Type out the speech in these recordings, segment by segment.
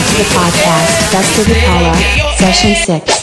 to the podcast, Dusted Impala, Session 6.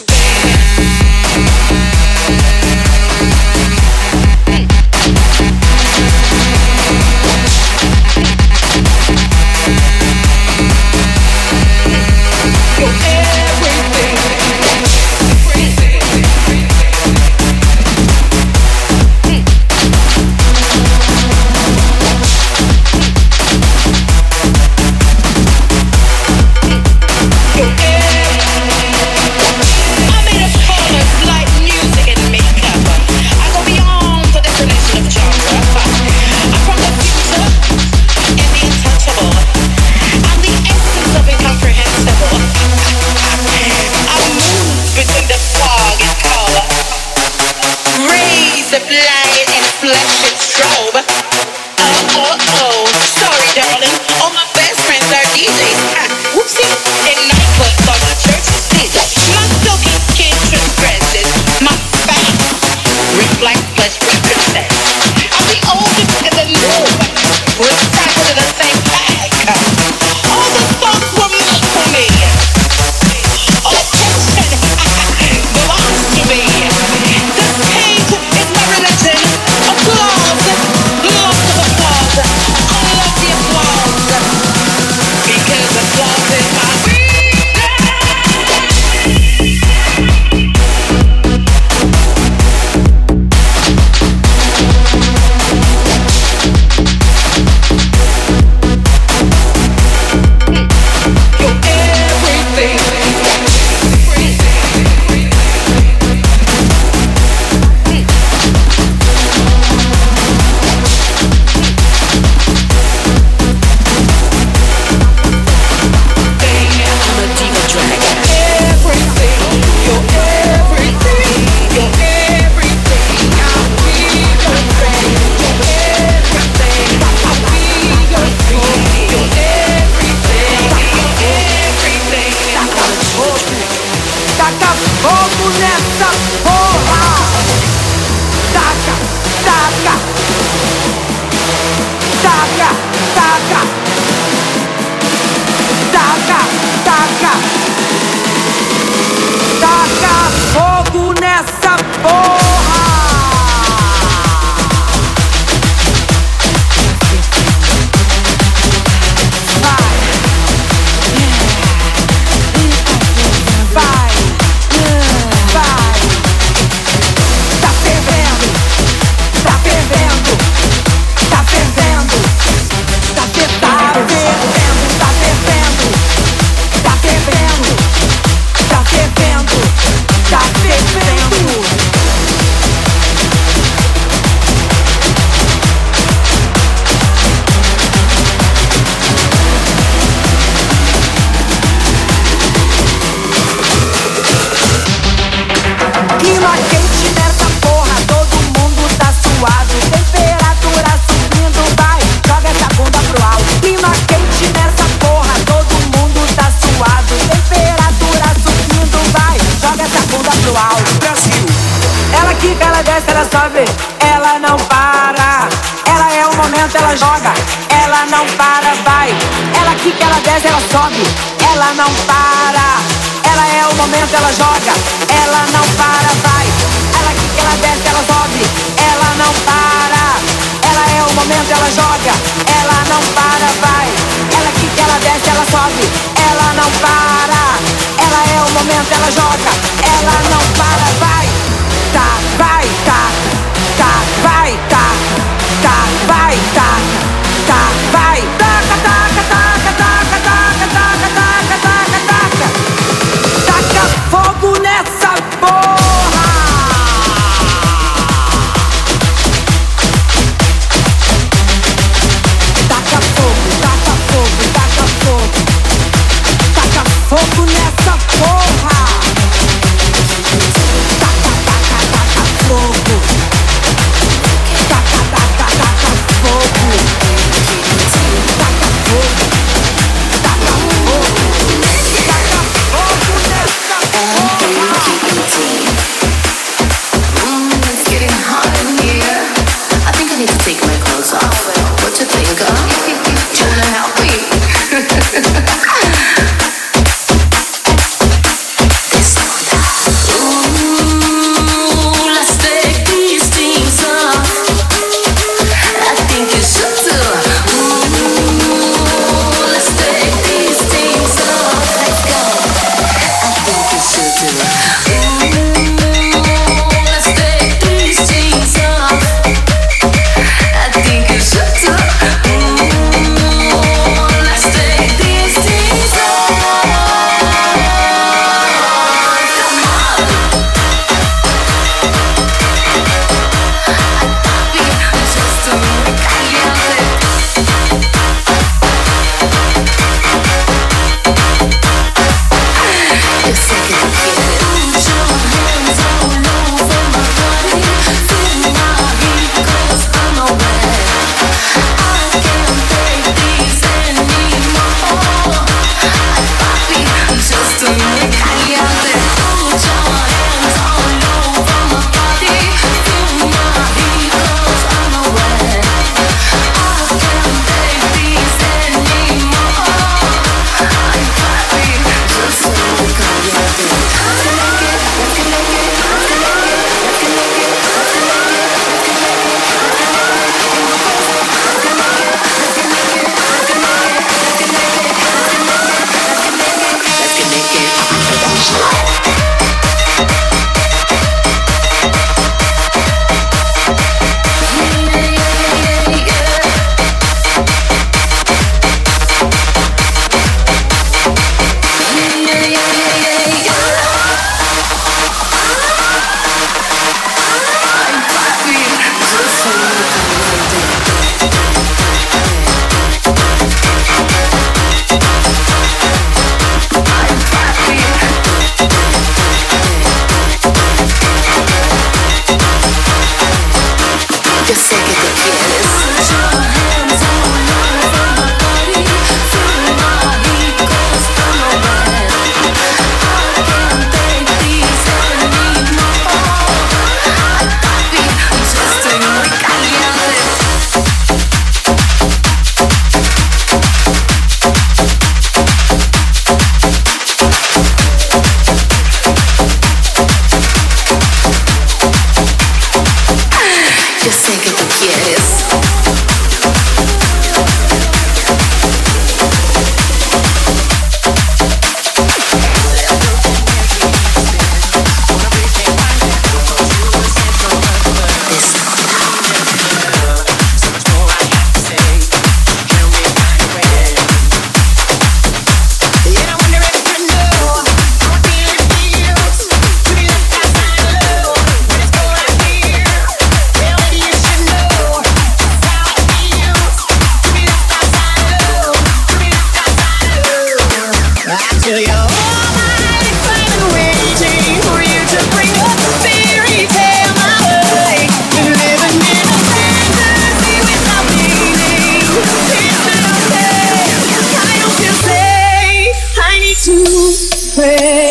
ela joga, ela não para, vai. Ela que ela desce, ela sobe, ela não para. Ela é o momento, ela joga, ela não para, vai. Ela que ela desce, ela sobe, ela não para. Ela é o momento, ela joga, ela não para. friend.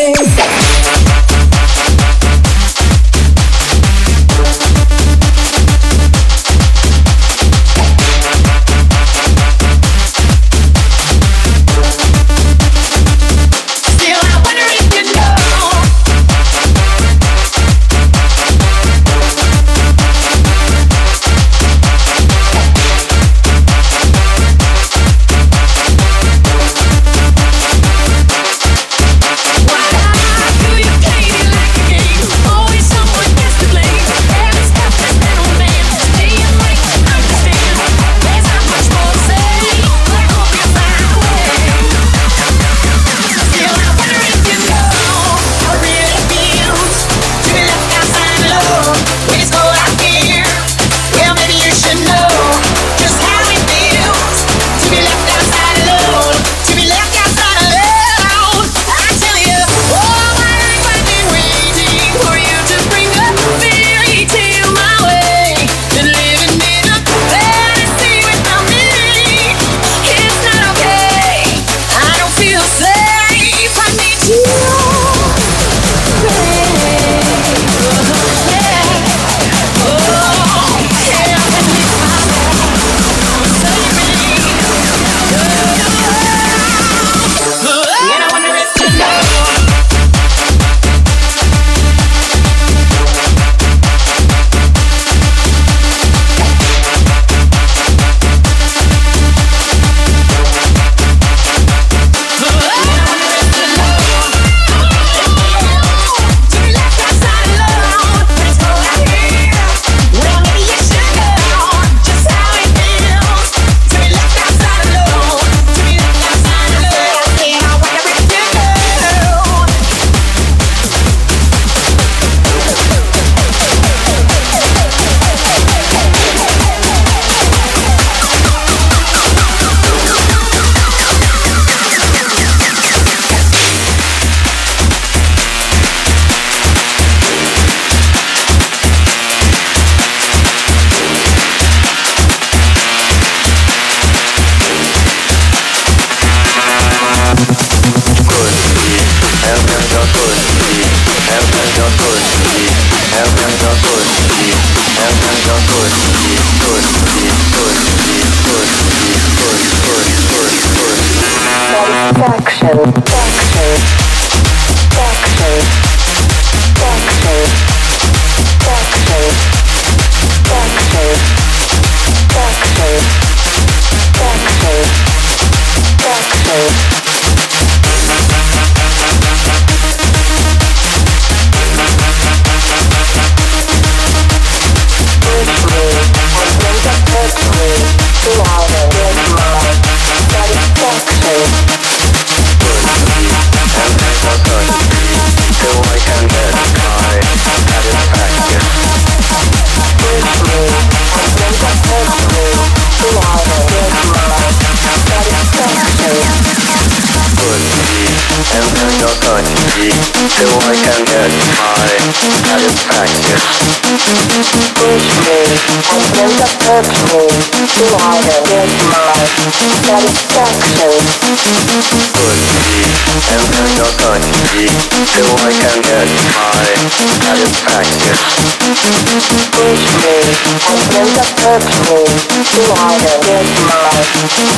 Until your touch Till I can get my satisfaction Push me Until you touch me Till I can get my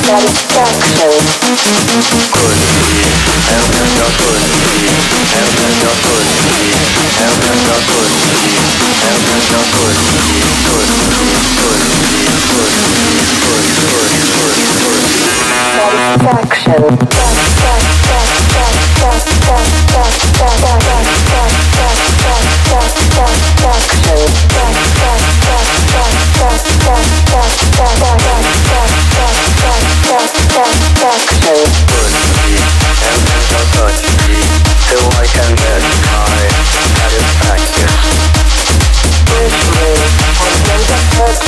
satisfaction Push me Until you touch me Until you touch me Until you touch me Until you touch Satisfaction Satisfaction. Satisfaction. Which way was made of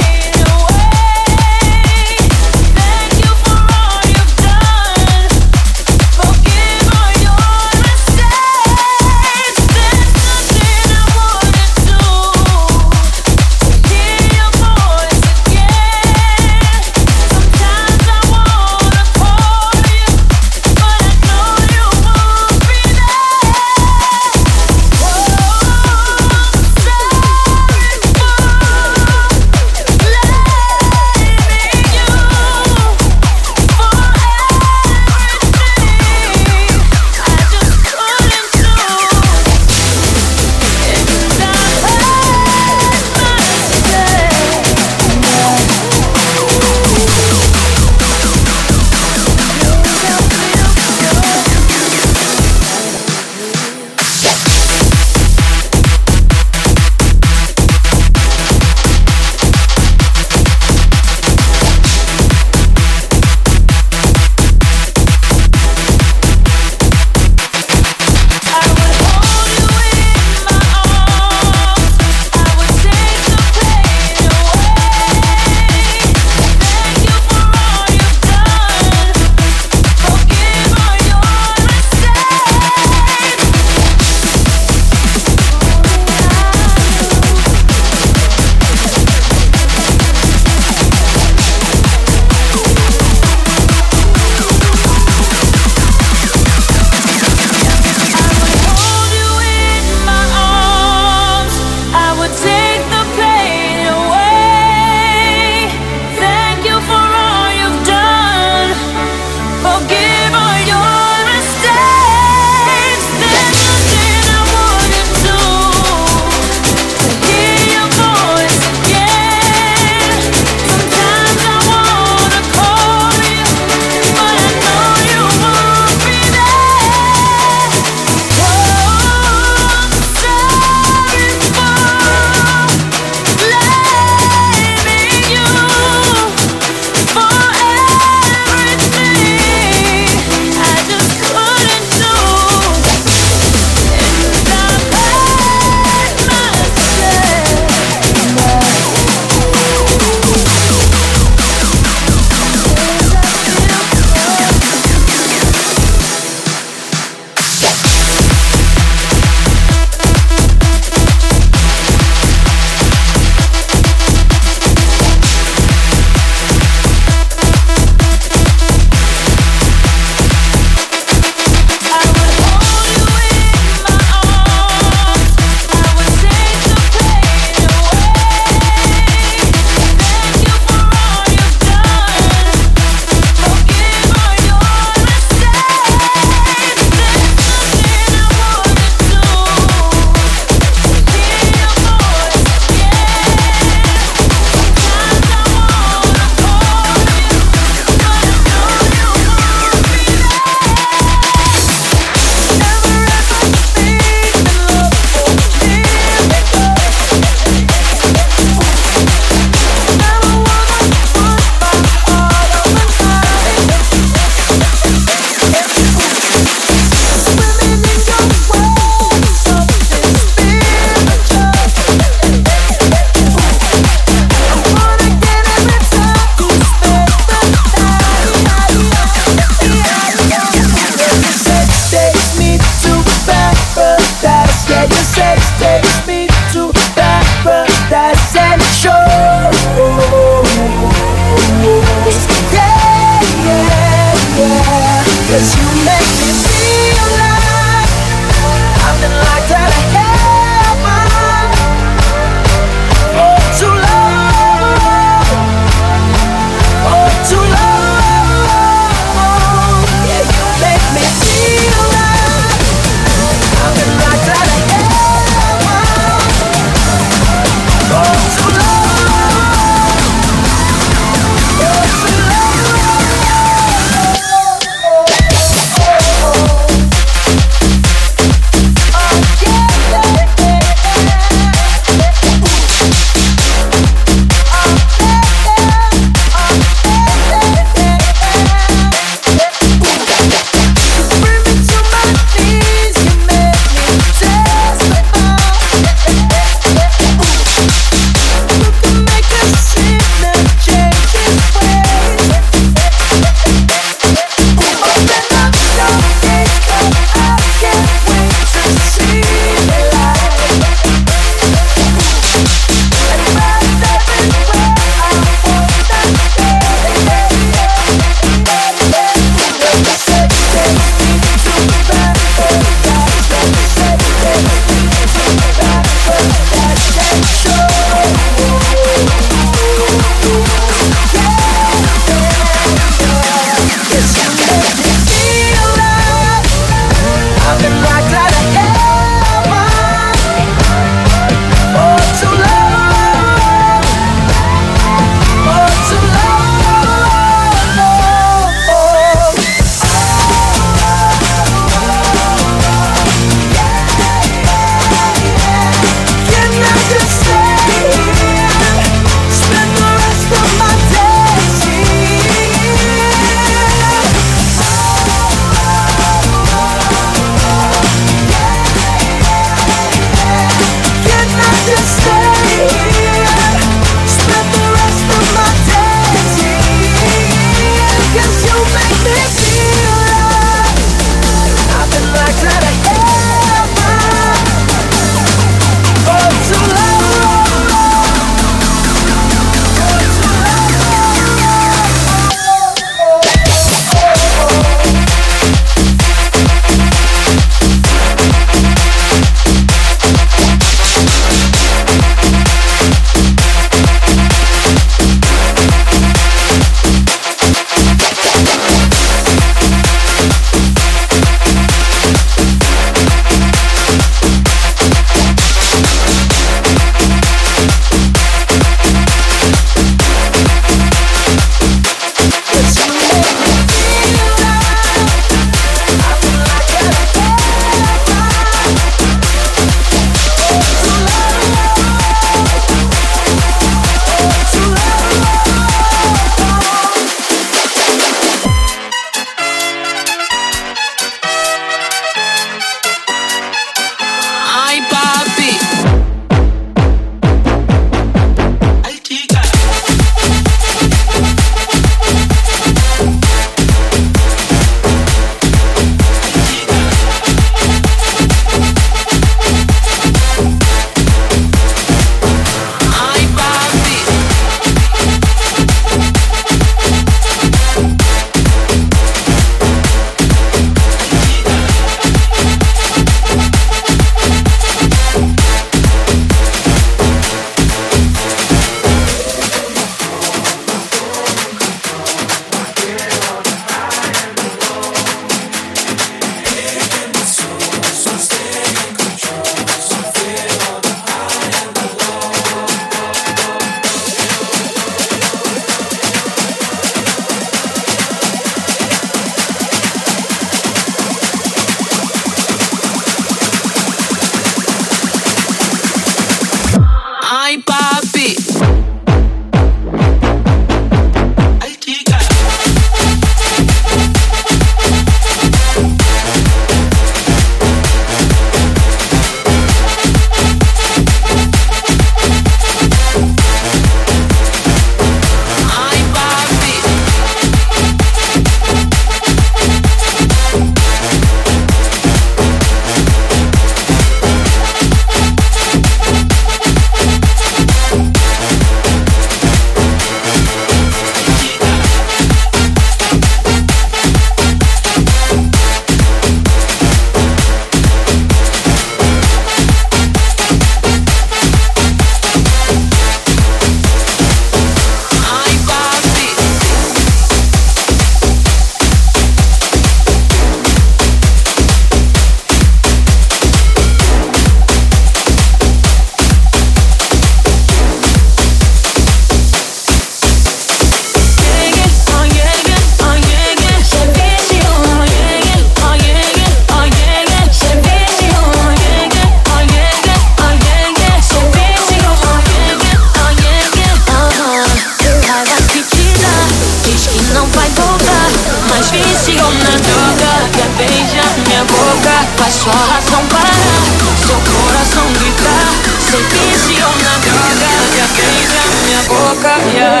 Yeah.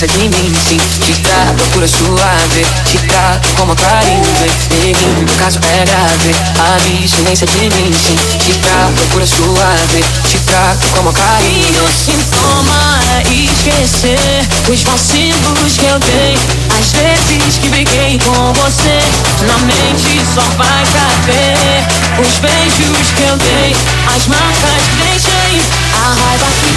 pensa é de mim, sim. Te trato pura suave Te trato como carinho Neguinho, no caso é grave. A vigilância de mim, sim. Te trato pura suave Te trato como carinho. E o sintoma é esquecer Os vacilos que eu dei. As vezes que briguei com você Na mente só vai caber Os beijos que eu dei. As marcas que deixei A raiva que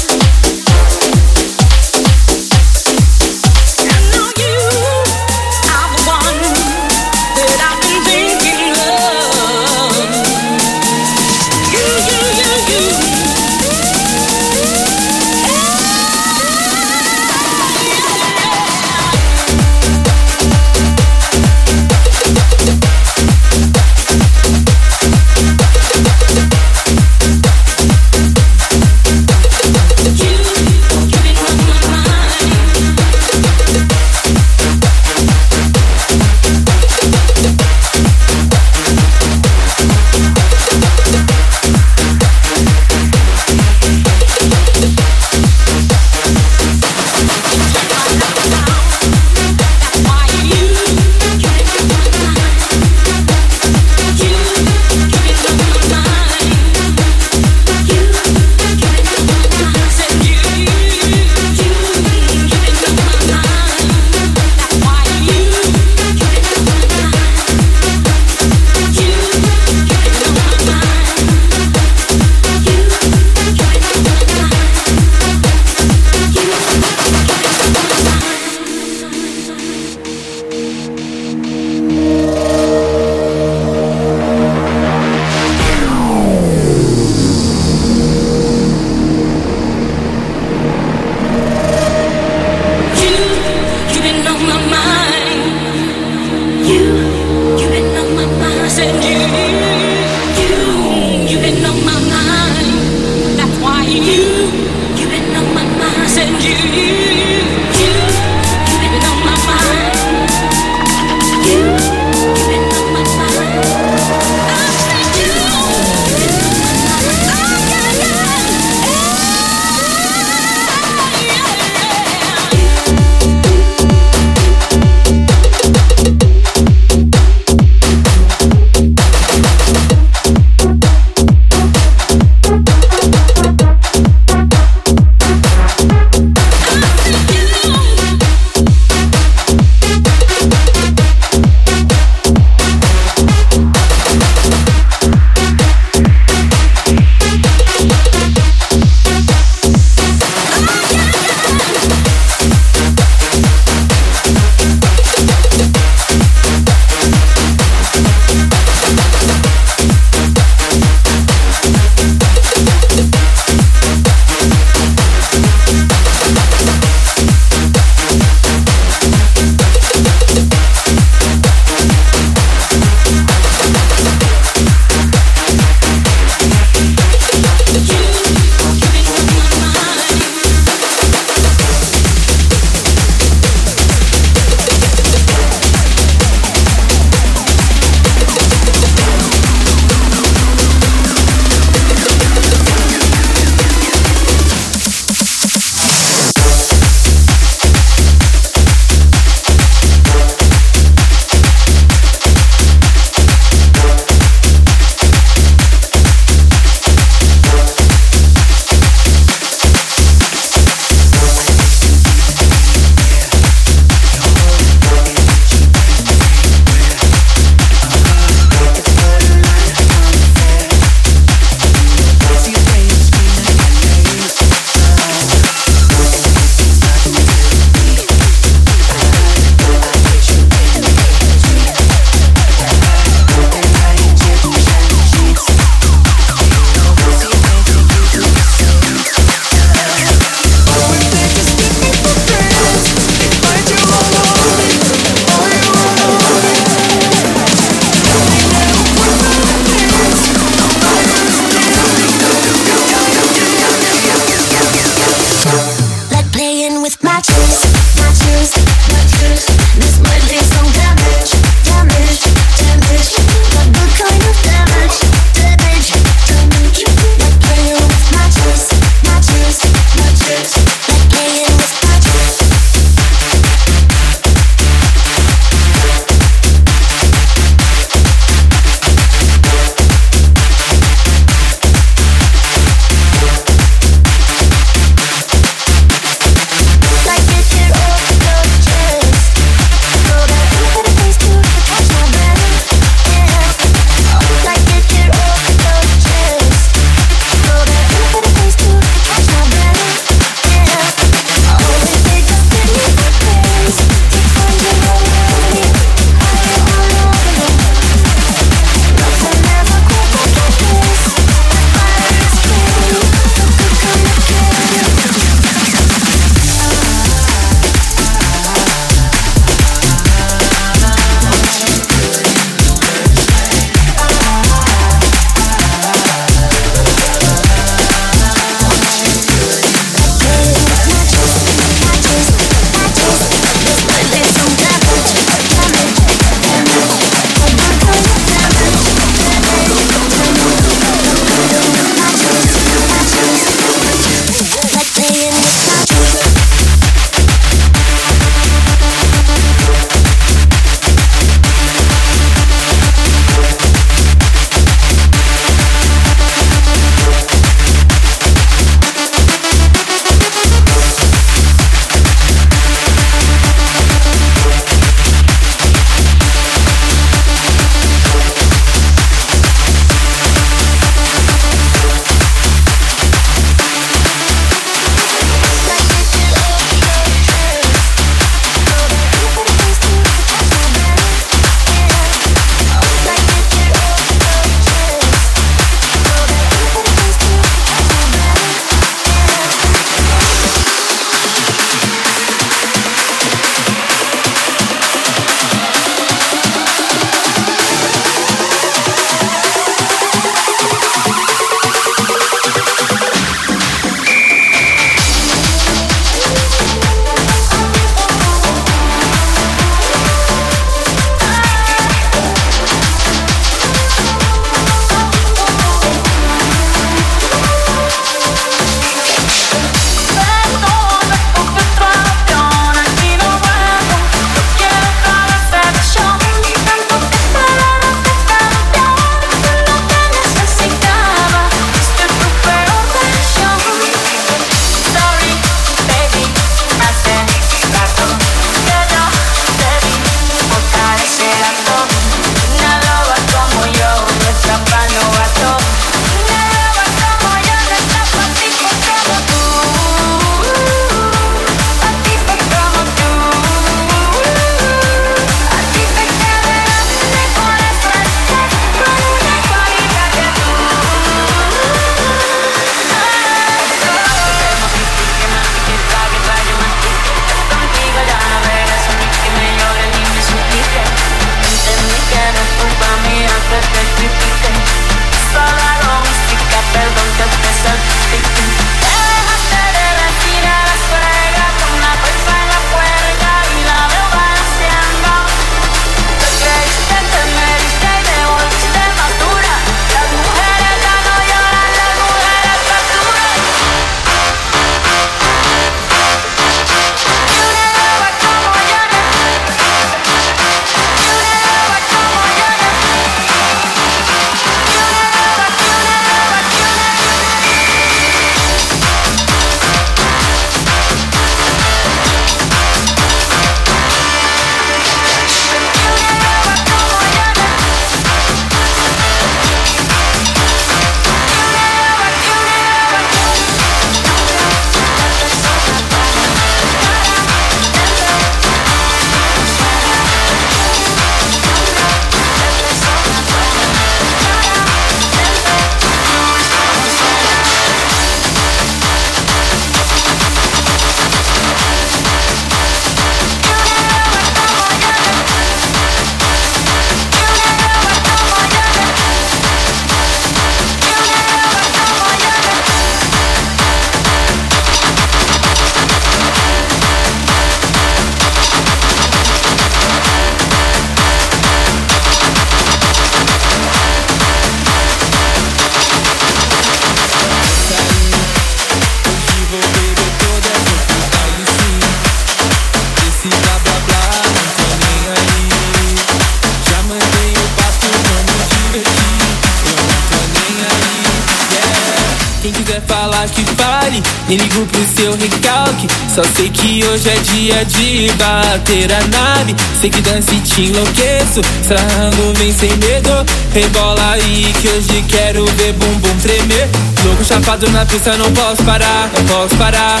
Só sei que hoje é dia de bater a nave. Sei que dança e te enlouqueço, sarrando vem sem medo. Rebola aí que hoje quero ver bumbum tremer. Louco chapado na pista, não posso parar, não posso parar.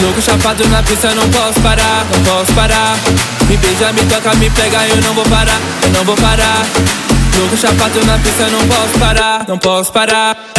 Louco chapado na pista, não posso parar, não posso parar. Me beija, me toca, me pega, eu não vou parar, eu não vou parar. Louco chapado na pista, não posso parar, não posso parar. Louco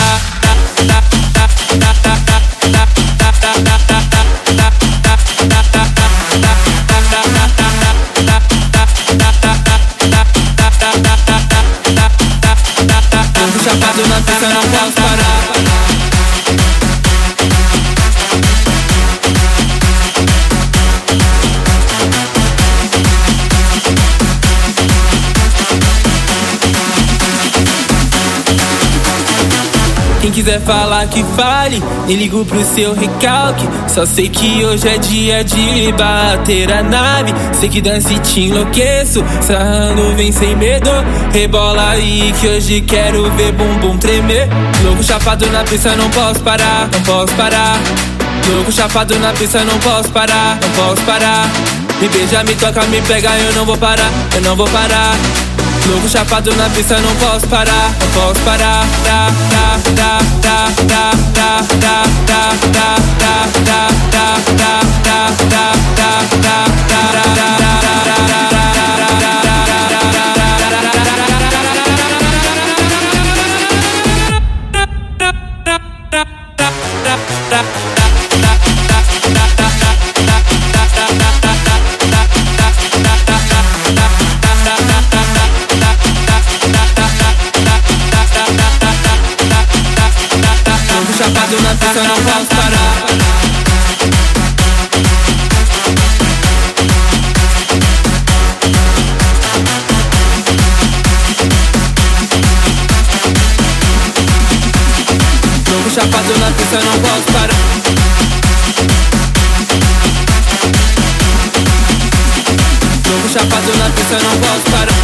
quiser falar que fale, nem ligo pro seu recalque. Só sei que hoje é dia de bater a nave. Sei que dança e te enlouqueço, sarrando vem sem medo. Rebola aí que hoje quero ver bumbum tremer. Louco chapado na pista, não posso parar, não posso parar. Louco chapado na pista, não posso parar, não posso parar. Me beija, me toca, me pega, eu não vou parar, eu não vou parar. Louco chapado na pista, não posso parar, não posso parar. Da, da, da, da, da, da, da, da, da, da, da, da, da, da, da, da, da, da, da, da. Louco pista, não posso parar. Louco chapado na pista, não posso parar. Louco chapado na pista, não posso parar.